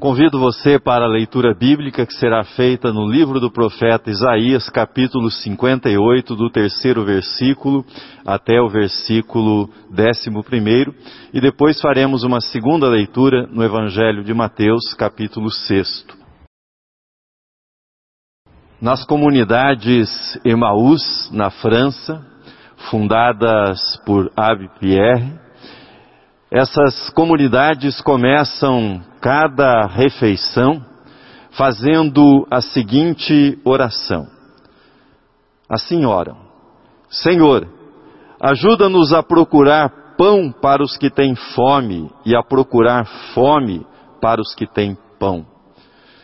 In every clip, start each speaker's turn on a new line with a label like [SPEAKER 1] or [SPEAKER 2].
[SPEAKER 1] Convido você para a leitura bíblica que será feita no livro do profeta Isaías, capítulo 58, do terceiro versículo até o versículo décimo primeiro, e depois faremos uma segunda leitura no Evangelho de Mateus, capítulo sexto. Nas comunidades Emaús, na França, fundadas por Abbé Pierre, essas comunidades começam cada refeição fazendo a seguinte oração. Assim oram: Senhor, ajuda-nos a procurar pão para os que têm fome e a procurar fome para os que têm pão.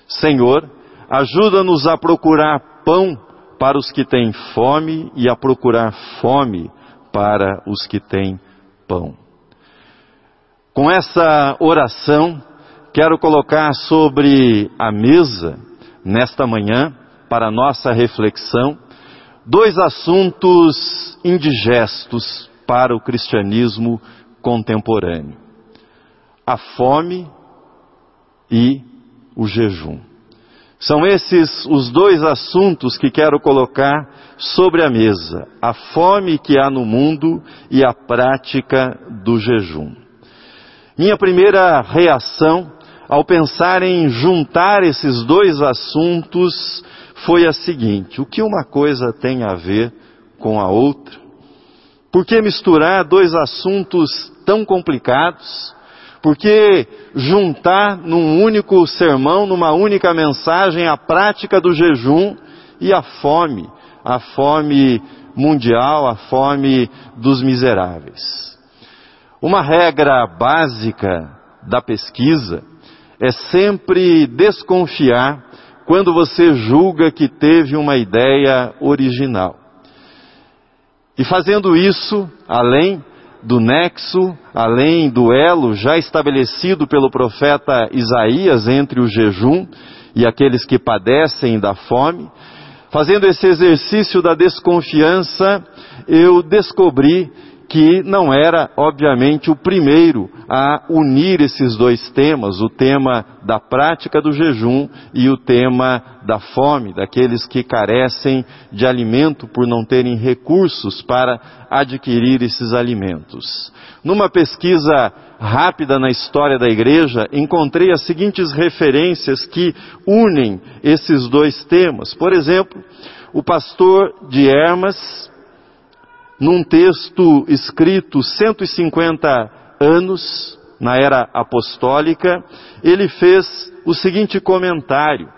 [SPEAKER 1] Senhor, ajuda-nos a procurar pão para os que têm fome e a procurar fome para os que têm pão. Com essa oração, quero colocar sobre a mesa, nesta manhã, para nossa reflexão, dois assuntos indigestos para o cristianismo contemporâneo: a fome e o jejum. São esses os dois assuntos que quero colocar sobre a mesa: a fome que há no mundo e a prática do jejum. Minha primeira reação ao pensar em juntar esses dois assuntos foi a seguinte: o que uma coisa tem a ver com a outra? Por que misturar dois assuntos tão complicados? Por que juntar num único sermão, numa única mensagem, a prática do jejum e a fome, a fome mundial, a fome dos miseráveis? Uma regra básica da pesquisa é sempre desconfiar quando você julga que teve uma ideia original. E fazendo isso, além do nexo, além do elo já estabelecido pelo profeta Isaías entre o jejum e aqueles que padecem da fome, fazendo esse exercício da desconfiança, eu descobri que não era, obviamente, o primeiro a unir esses dois temas, o tema da prática do jejum e o tema da fome, daqueles que carecem de alimento por não terem recursos para adquirir esses alimentos. Numa pesquisa rápida na história da igreja, encontrei as seguintes referências que unem esses dois temas. Por exemplo, o pastor de Hermas, num texto escrito 150 anos na era apostólica, ele fez o seguinte comentário: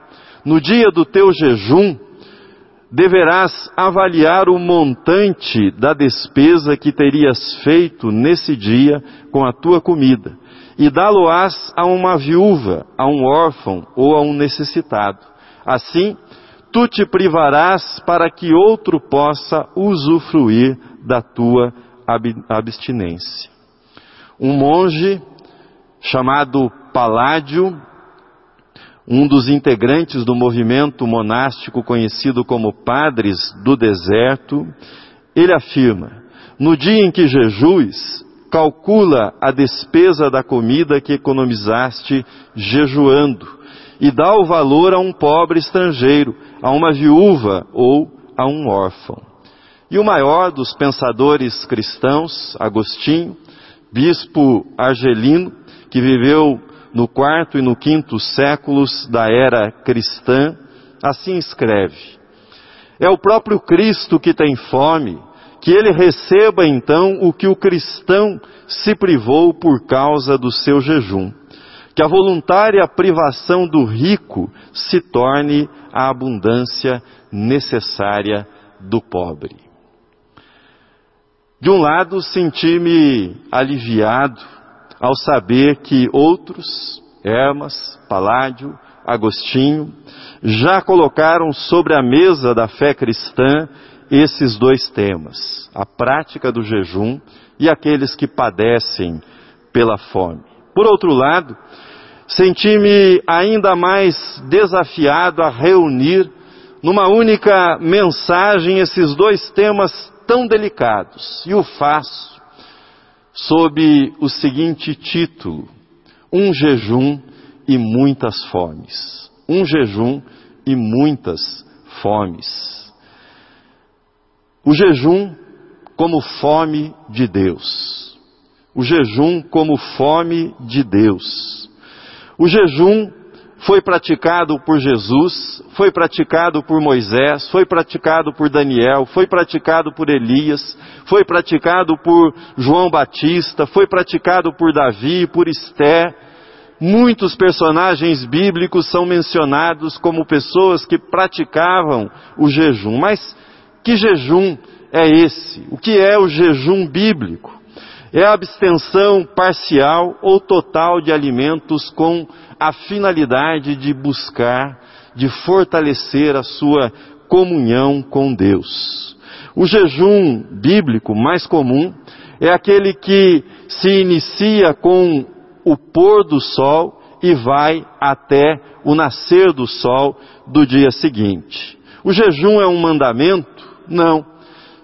[SPEAKER 1] No dia do teu jejum, deverás avaliar o montante da despesa que terias feito nesse dia com a tua comida, e dá-lo-ás a uma viúva, a um órfão ou a um necessitado. Assim, tu te privarás para que outro possa usufruir da tua abstinência. Um monge chamado Paládio, um dos integrantes do movimento monástico conhecido como Padres do Deserto, ele afirma: no dia em que jejues, calcula a despesa da comida que economizaste jejuando e dá o valor a um pobre estrangeiro, a uma viúva ou a um órfão. E o maior dos pensadores cristãos, Agostinho, bispo argelino, que viveu no quarto e no quinto séculos da era cristã, assim escreve: É o próprio Cristo que tem fome, que ele receba então o que o cristão se privou por causa do seu jejum que a voluntária privação do rico se torne a abundância necessária do pobre. De um lado, senti-me aliviado ao saber que outros, Hermas, Paládio, Agostinho, já colocaram sobre a mesa da fé cristã esses dois temas, a prática do jejum e aqueles que padecem pela fome. Por outro lado, senti-me ainda mais desafiado a reunir numa única mensagem esses dois temas tão delicados. E o faço sob o seguinte título: Um jejum e muitas fomes. Um jejum e muitas fomes. O jejum como fome de Deus. O jejum como fome de Deus. O jejum foi praticado por Jesus, foi praticado por Moisés, foi praticado por Daniel, foi praticado por Elias, foi praticado por João Batista, foi praticado por Davi, por Esté. Muitos personagens bíblicos são mencionados como pessoas que praticavam o jejum. Mas que jejum é esse? O que é o jejum bíblico? É a abstenção parcial ou total de alimentos com a finalidade de buscar, de fortalecer a sua comunhão com Deus. O jejum bíblico mais comum é aquele que se inicia com o pôr do sol e vai até o nascer do sol do dia seguinte. O jejum é um mandamento? Não.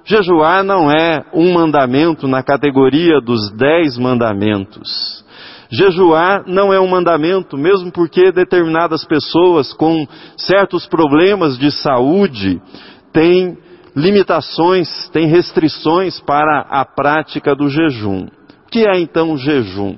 [SPEAKER 1] Jejuar não é um mandamento na categoria dos dez mandamentos. Jejuar não é um mandamento, mesmo porque determinadas pessoas com certos problemas de saúde têm limitações, têm restrições para a prática do jejum. O que é então jejum?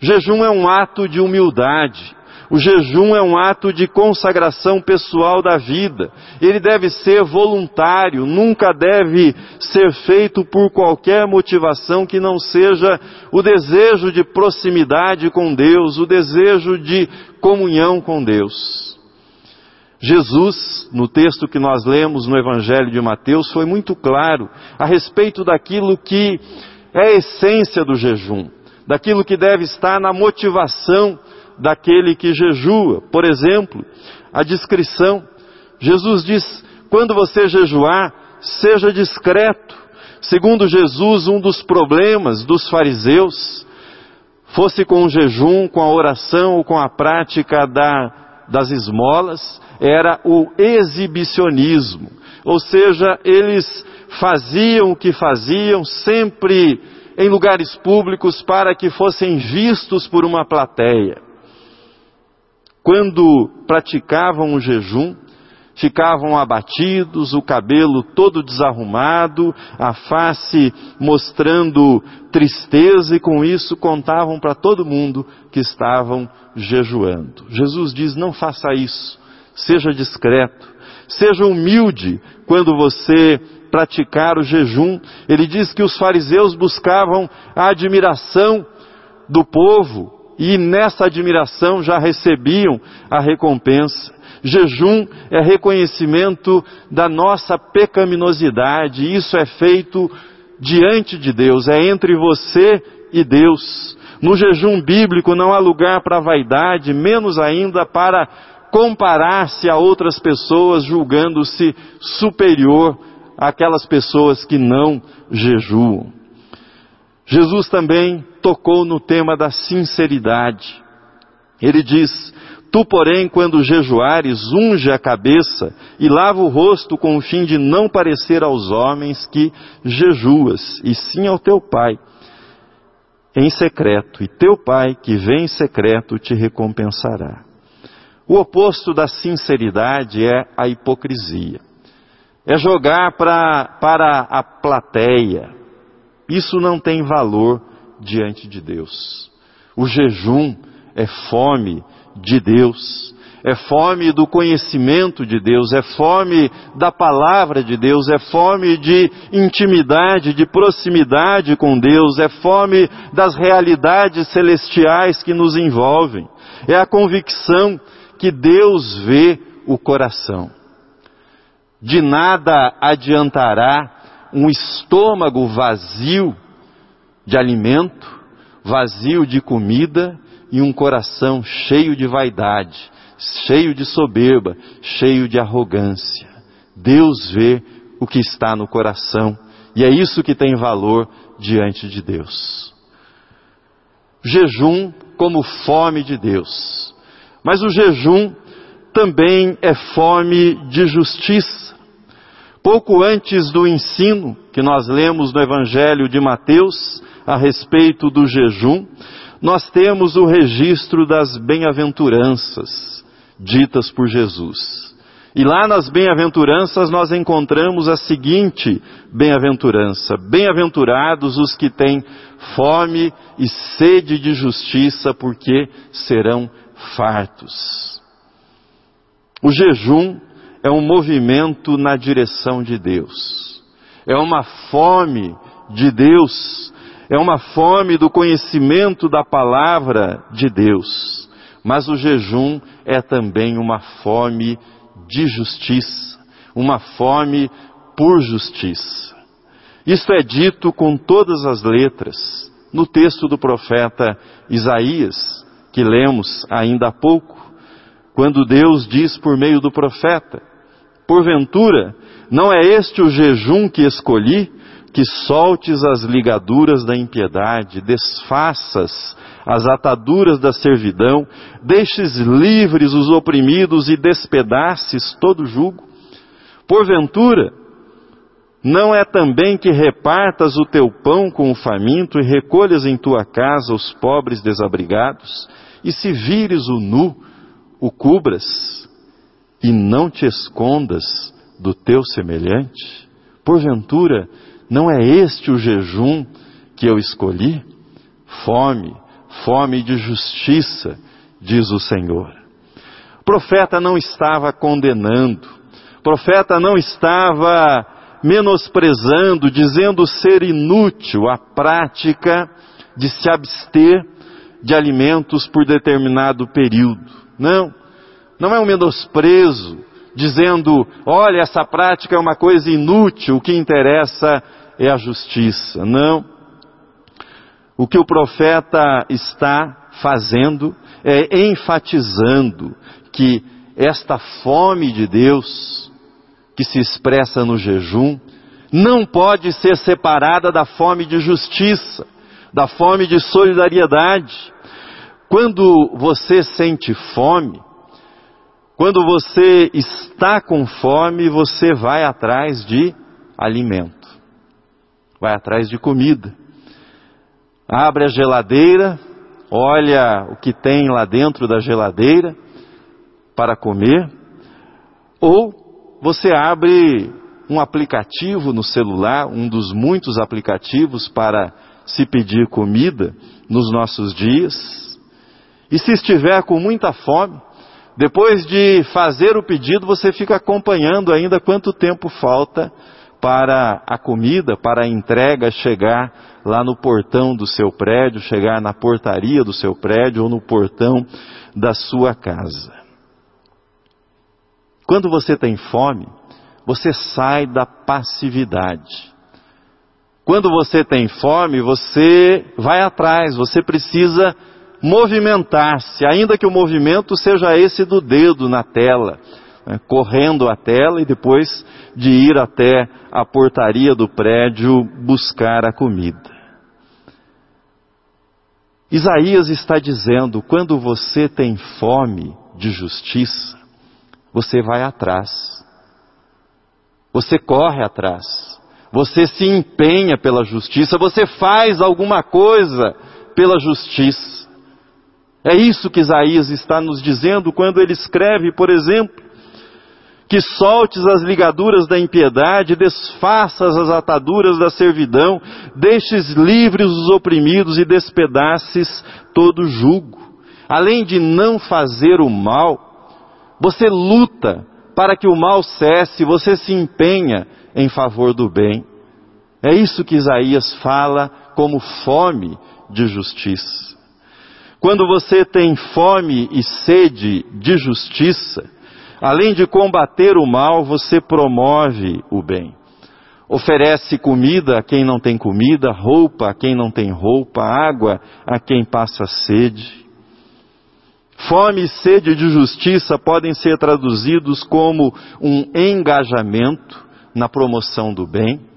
[SPEAKER 1] Jejum é um ato de humildade, o jejum é um ato de consagração pessoal da vida. Ele deve ser voluntário, nunca deve ser feito por qualquer motivação que não seja o desejo de proximidade com Deus, o desejo de comunhão com Deus. Jesus, no texto que nós lemos no Evangelho de Mateus, foi muito claro a respeito daquilo que é a essência do jejum, daquilo que deve estar na motivação daquele que jejua. Por exemplo, a discrição. Jesus diz: quando você jejuar, seja discreto. Segundo Jesus, um dos problemas dos fariseus, fosse com o jejum, com a oração ou com a prática da, das esmolas, era o exibicionismo. Ou seja, eles faziam o que faziam sempre em lugares públicos para que fossem vistos por uma plateia quando praticavam o jejum, ficavam abatidos, o cabelo todo desarrumado, a face mostrando tristeza e com isso contavam para todo mundo que estavam jejuando. Jesus diz: não faça isso, seja discreto, seja humilde quando você praticar o jejum. Ele diz que os fariseus buscavam a admiração do povo, e nessa admiração já recebiam a recompensa. Jejum é reconhecimento da nossa pecaminosidade, isso é feito diante de Deus, é entre você e Deus. No jejum bíblico não há lugar para vaidade, menos ainda para comparar-se a outras pessoas, julgando-se superior àquelas pessoas que não jejuam. Jesus também tocou no tema da sinceridade. Ele diz: Tu, porém, quando jejuares, unge a cabeça e lava o rosto com o fim de não parecer aos homens que jejuas, e sim ao teu Pai em secreto, e teu Pai que vem em secreto te recompensará. O oposto da sinceridade é a hipocrisia. É jogar pra, para a plateia. Isso não tem valor diante de Deus. O jejum é fome de Deus, é fome do conhecimento de Deus, é fome da palavra de Deus, é fome de intimidade, de proximidade com Deus, é fome das realidades celestiais que nos envolvem, é a convicção que Deus vê o coração. De nada adiantará um estômago vazio de alimento, vazio de comida e um coração cheio de vaidade, cheio de soberba, cheio de arrogância. Deus vê o que está no coração e é isso que tem valor diante de Deus. Jejum como fome de Deus. Mas o jejum também é fome de justiça. Pouco antes do ensino que nós lemos no Evangelho de Mateus, a respeito do jejum, nós temos o registro das bem-aventuranças ditas por Jesus. E lá nas bem-aventuranças nós encontramos a seguinte bem-aventurança: Bem-aventurados os que têm fome e sede de justiça, porque serão fartos. O jejum é um movimento na direção de Deus. É uma fome de Deus. É uma fome do conhecimento da palavra de Deus. Mas o jejum é também uma fome de justiça, uma fome por justiça. Isto é dito com todas as letras no texto do profeta Isaías, que lemos ainda há pouco, quando Deus diz por meio do profeta: Porventura, não é este o jejum que escolhi, que soltes as ligaduras da impiedade, desfaças as ataduras da servidão, deixes livres os oprimidos e despedaces todo jugo? Porventura, não é também que repartas o teu pão com o faminto e recolhas em tua casa os pobres desabrigados? E se vires o nu, o cubras, e não te escondas do teu semelhante? Porventura, não é este o jejum que eu escolhi? Fome, fome de justiça, diz o Senhor. O profeta não estava condenando, o profeta não estava menosprezando, dizendo ser inútil a prática de se abster de alimentos por determinado período. Não, não é um menosprezo, dizendo, olha, essa prática é uma coisa inútil, o que interessa é a justiça. Não. O que o profeta está fazendo é enfatizando que esta fome de Deus, que se expressa no jejum, não pode ser separada da fome de justiça, da fome de solidariedade. Quando você sente fome, quando você está com fome, você vai atrás de alimento, vai atrás de comida. Abre a geladeira, olha o que tem lá dentro da geladeira para comer, ou você abre um aplicativo no celular, um dos muitos aplicativos para se pedir comida nos nossos dias, e se estiver com muita fome, depois de fazer o pedido, você fica acompanhando ainda quanto tempo falta para a comida, para a entrega chegar lá no portão do seu prédio, chegar na portaria do seu prédio ou no portão da sua casa. Quando você tem fome, você sai da passividade. Quando você tem fome, você vai atrás, você precisa movimentar-se, ainda que o movimento seja esse do dedo na tela, né, correndo a tela e depois de ir até a portaria do prédio buscar a comida. Isaías está dizendo: quando você tem fome de justiça, você vai atrás, você corre atrás, você se empenha pela justiça, você faz alguma coisa pela justiça. É isso que Isaías está nos dizendo quando ele escreve, por exemplo, que soltes as ligaduras da impiedade, desfaças as ataduras da servidão, deixes livres os oprimidos e despedaces todo jugo. Além de não fazer o mal, você luta para que o mal cesse, você se empenha em favor do bem. É isso que Isaías fala como fome de justiça. Quando você tem fome e sede de justiça, Além de combater o mal, você promove o bem. Oferece comida a quem não tem comida, roupa a quem não tem roupa, água a quem passa sede. Fome e sede de justiça podem ser traduzidos como um engajamento na promoção do bem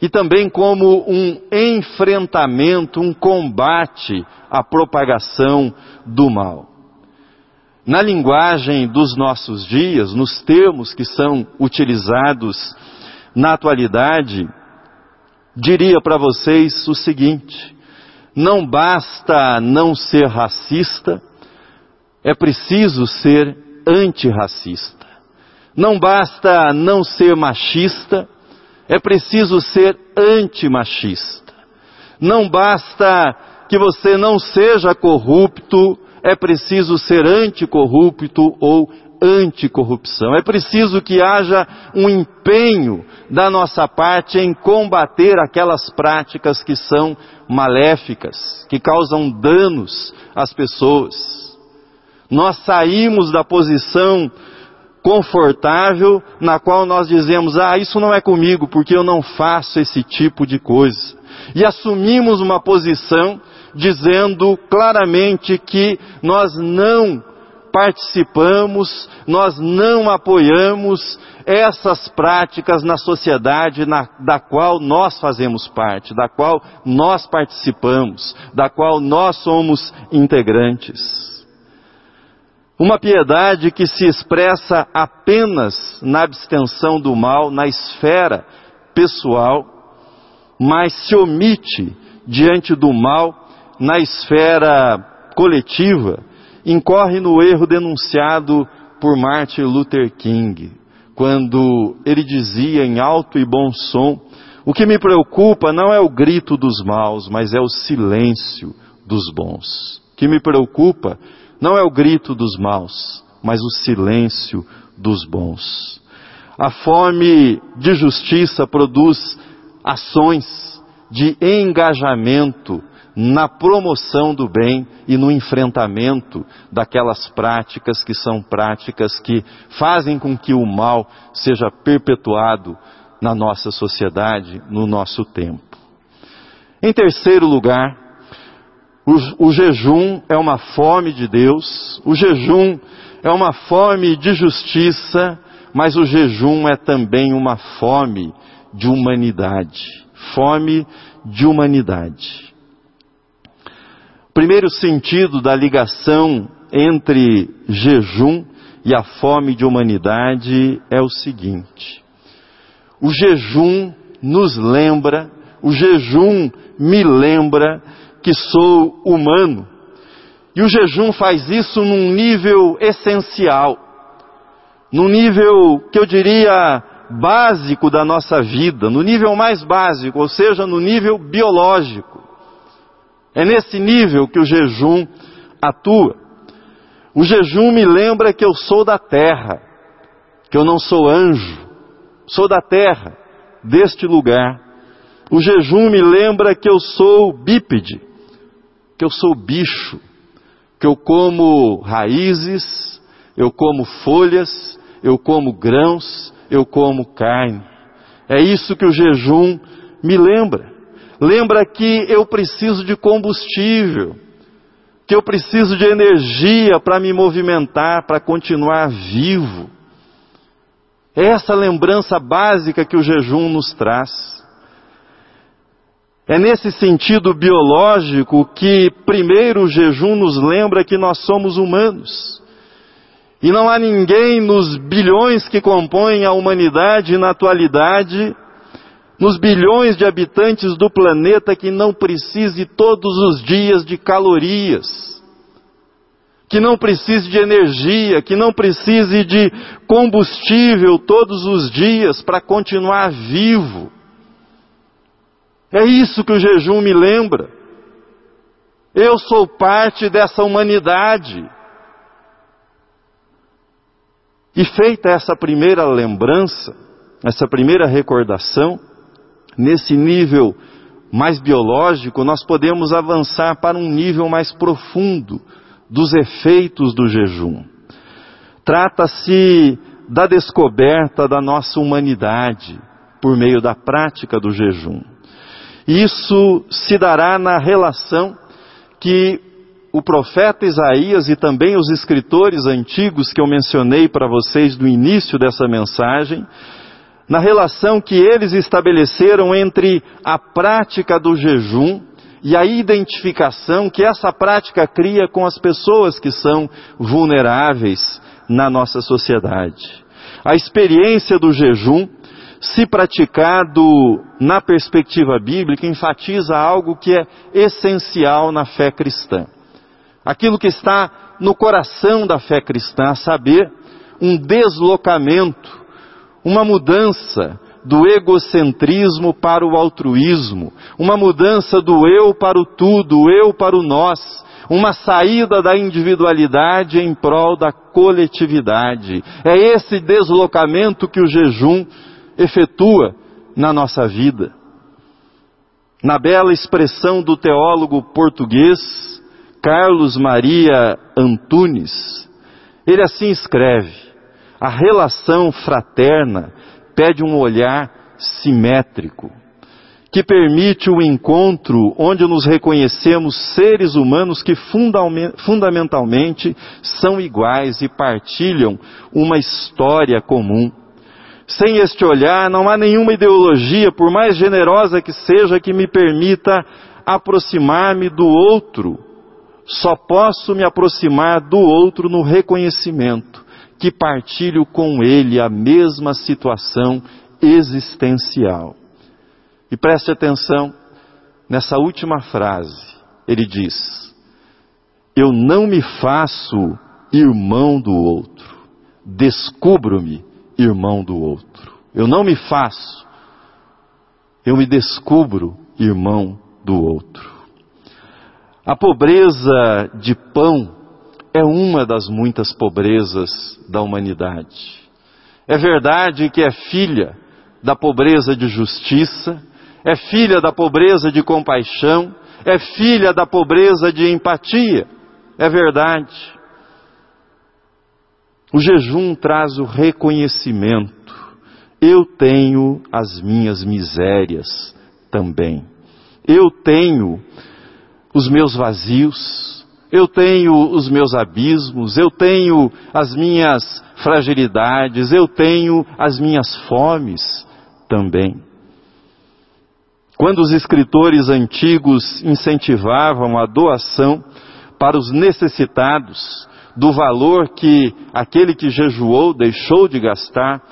[SPEAKER 1] e também como um enfrentamento, um combate à propagação do mal. Na linguagem dos nossos dias, nos termos que são utilizados na atualidade, diria para vocês o seguinte: não basta não ser racista, é preciso ser antirracista. Não basta não ser machista, é preciso ser antimachista. Não basta que você não seja corrupto, é preciso ser anticorrupto ou anticorrupção. É preciso que haja um empenho da nossa parte em combater aquelas práticas que são maléficas, que causam danos às pessoas. Nós saímos da posição confortável na qual nós dizemos: ah, isso não é comigo porque eu não faço esse tipo de coisa. E assumimos uma posição dizendo claramente que nós não participamos, nós não apoiamos essas práticas na sociedade na, da qual nós fazemos parte, da qual nós participamos, da qual nós somos integrantes. Uma piedade que se expressa apenas na abstenção do mal, na esfera pessoal, mas se omite diante do mal na esfera coletiva, incorre no erro denunciado por Martin Luther King, quando ele dizia em alto e bom som: O que me preocupa não é o grito dos maus, mas é o silêncio dos bons. O que me preocupa não é o grito dos maus, mas o silêncio dos bons. A fome de justiça produz ações de engajamento na promoção do bem e no enfrentamento daquelas práticas que são práticas que fazem com que o mal seja perpetuado na nossa sociedade, no nosso tempo. Em terceiro lugar, o, o jejum é uma fome de Deus, o jejum é uma fome de justiça, mas o jejum é também uma fome de humanidade. Fome de humanidade. O primeiro sentido da ligação entre jejum e a fome de humanidade é o seguinte: o jejum nos lembra, o jejum me lembra que sou humano. E o jejum faz isso num nível essencial, num nível que eu diria básico da nossa vida, no nível mais básico, ou seja, no nível biológico. É nesse nível que o jejum atua. O jejum me lembra que eu sou da terra, que eu não sou anjo, sou da terra, deste lugar. O jejum me lembra que eu sou bípede, que eu sou bicho, que eu como raízes, eu como folhas, eu como grãos, eu como carne. É isso que o jejum me lembra. Lembra que eu preciso de combustível, que eu preciso de energia para me movimentar, para continuar vivo. É essa lembrança básica que o jejum nos traz. É nesse sentido biológico que, primeiro, o jejum nos lembra que nós somos humanos. E não há ninguém nos bilhões que compõem a humanidade na atualidade, nos bilhões de habitantes do planeta, que não precise todos os dias de calorias, que não precise de energia, que não precise de combustível todos os dias para continuar vivo. É isso que o jejum me lembra. Eu sou parte dessa humanidade. E feita essa primeira lembrança, essa primeira recordação, nesse nível mais biológico, nós podemos avançar para um nível mais profundo dos efeitos do jejum. Trata-se da descoberta da nossa humanidade por meio da prática do jejum. Isso se dará na relação que o profeta Isaías e também os escritores antigos que eu mencionei para vocês no início dessa mensagem, na relação que eles estabeleceram entre a prática do jejum e a identificação que essa prática cria com as pessoas que são vulneráveis na nossa sociedade. A experiência do jejum se praticado na perspectiva bíblica, enfatiza algo que é essencial na fé cristã. Aquilo que está no coração da fé cristã, a saber, um deslocamento, uma mudança do egocentrismo para o altruísmo, uma mudança do eu para o tudo, o eu para o nós, uma saída da individualidade em prol da coletividade. É esse deslocamento que o jejum efetua na nossa vida. Na bela expressão do teólogo português Carlos Maria Antunes, ele assim escreve: a relação fraterna pede um olhar simétrico, que permite o encontro onde nos reconhecemos seres humanos que fundamentalmente são iguais e partilham uma história comum. Sem este olhar, não há nenhuma ideologia, por mais generosa que seja, que me permita aproximar-me do outro. Só posso me aproximar do outro no reconhecimento que partilho com ele a mesma situação existencial. E preste atenção nessa última frase. Ele diz: Eu não me faço irmão do outro, descubro-me irmão do outro. Eu não me faço, eu me descubro irmão do outro. A pobreza de pão é uma das muitas pobrezas da humanidade. É verdade que é filha da pobreza de justiça, é filha da pobreza de compaixão, é filha da pobreza de empatia. É verdade. O jejum traz o reconhecimento. Eu tenho as minhas misérias também. Eu tenho os meus vazios. Eu tenho os meus abismos. Eu tenho as minhas fragilidades. Eu tenho as minhas fomes também. Quando os escritores antigos incentivavam a doação para os necessitados, do valor que aquele que jejuou deixou de gastar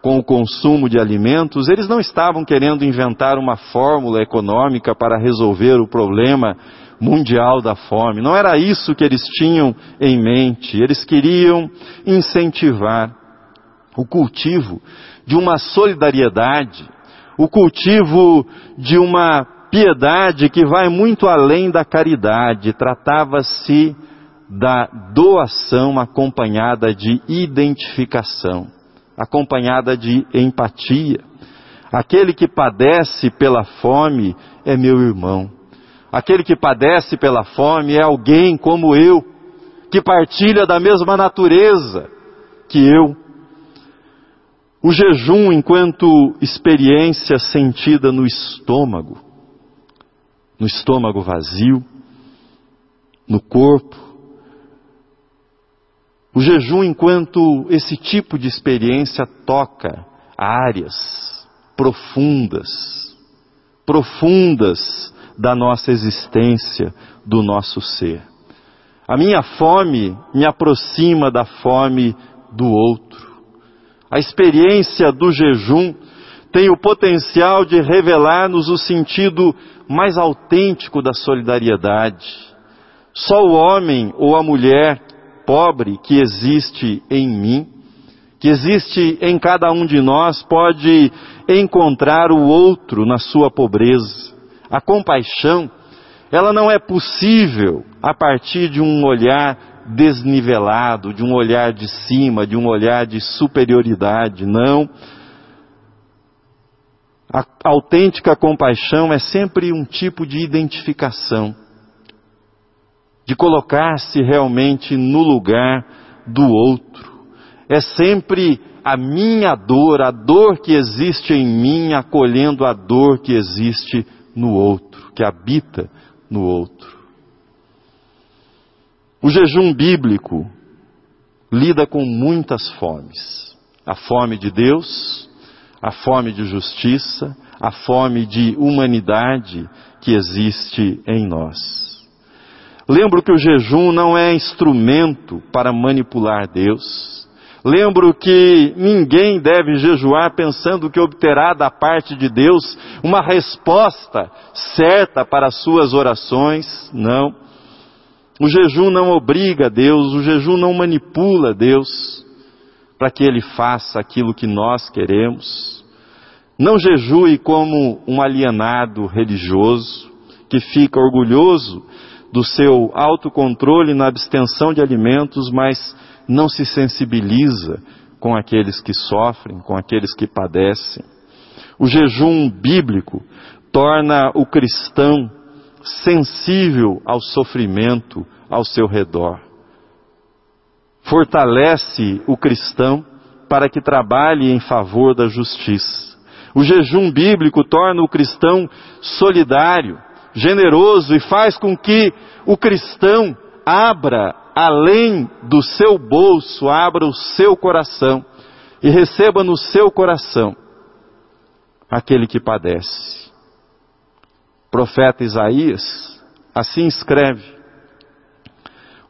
[SPEAKER 1] com o consumo de alimentos, eles não estavam querendo inventar uma fórmula econômica para resolver o problema mundial da fome. Não era isso que eles tinham em mente. Eles queriam incentivar o cultivo de uma solidariedade, o cultivo de uma piedade que vai muito além da caridade. Tratava-se da doação acompanhada de identificação, acompanhada de empatia. Aquele que padece pela fome é meu irmão. Aquele que padece pela fome é alguém como eu, que partilha da mesma natureza que eu. O jejum, enquanto experiência sentida no estômago, no estômago vazio, no corpo, o jejum, enquanto esse tipo de experiência toca áreas profundas, profundas da nossa existência, do nosso ser. A minha fome me aproxima da fome do outro. A experiência do jejum tem o potencial de revelar-nos o sentido mais autêntico da solidariedade. Só o homem ou a mulher pobre que existe em mim, que existe em cada um de nós, pode encontrar o outro na sua pobreza. A compaixão, ela não é possível a partir de um olhar desnivelado, de um olhar de cima, de um olhar de superioridade, não. A autêntica compaixão é sempre um tipo de identificação de colocar-se realmente no lugar do outro. É sempre a minha dor, a dor que existe em mim, acolhendo a dor que existe no outro, que habita no outro. O jejum bíblico lida com muitas fomes: a fome de Deus, a fome de justiça, a fome de humanidade que existe em nós. Lembro que o jejum não é instrumento para manipular Deus. Lembro que ninguém deve jejuar pensando que obterá da parte de Deus uma resposta certa para as suas orações. Não. O jejum não obriga Deus, o jejum não manipula Deus para que Ele faça aquilo que nós queremos. Não jejue como um alienado religioso que fica orgulhoso do seu autocontrole na abstenção de alimentos, mas não se sensibiliza com aqueles que sofrem, com aqueles que padecem. O jejum bíblico torna o cristão sensível ao sofrimento ao seu redor. Fortalece o cristão para que trabalhe em favor da justiça. O jejum bíblico torna o cristão solidário, generoso e faz com que o cristão abra além do seu bolso, abra o seu coração e receba no seu coração aquele que padece. profeta Isaías assim escreve: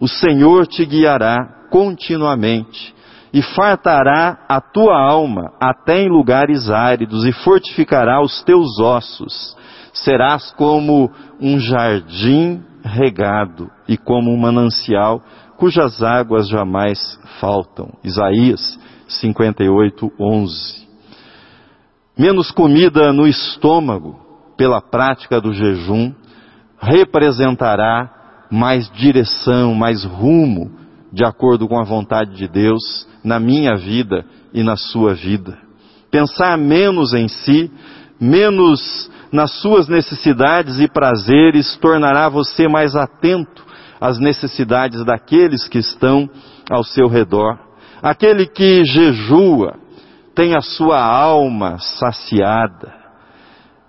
[SPEAKER 1] O Senhor te guiará continuamente e fartará a tua alma até em lugares áridos e fortificará os teus ossos. Serás como um jardim regado e como um manancial cujas águas jamais faltam. Isaías 58, 11. Menos comida no estômago pela prática do jejum representará mais direção, mais rumo, de acordo com a vontade de Deus na minha vida e na sua vida. Pensar menos em si, menos nas suas necessidades e prazeres tornará você mais atento às necessidades daqueles que estão ao seu redor. Aquele que jejua tem a sua alma saciada,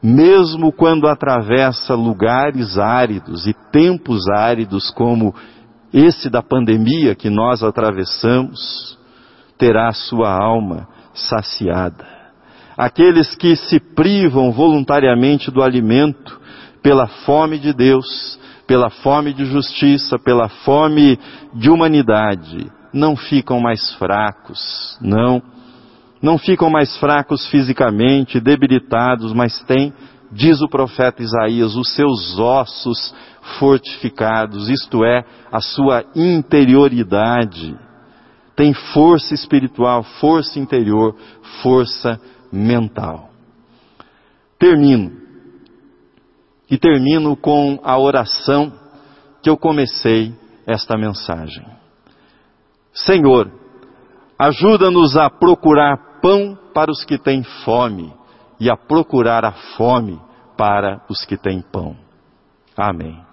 [SPEAKER 1] mesmo quando atravessa lugares áridos e tempos áridos como esse da pandemia que nós atravessamos, terá a sua alma saciada aqueles que se privam voluntariamente do alimento pela fome de Deus, pela fome de justiça, pela fome de humanidade, não ficam mais fracos, não. Não ficam mais fracos fisicamente, debilitados, mas têm, diz o profeta Isaías, os seus ossos fortificados, isto é, a sua interioridade. Tem força espiritual, força interior, força mental. Termino. E termino com a oração que eu comecei esta mensagem. Senhor, ajuda-nos a procurar pão para os que têm fome e a procurar a fome para os que têm pão. Amém.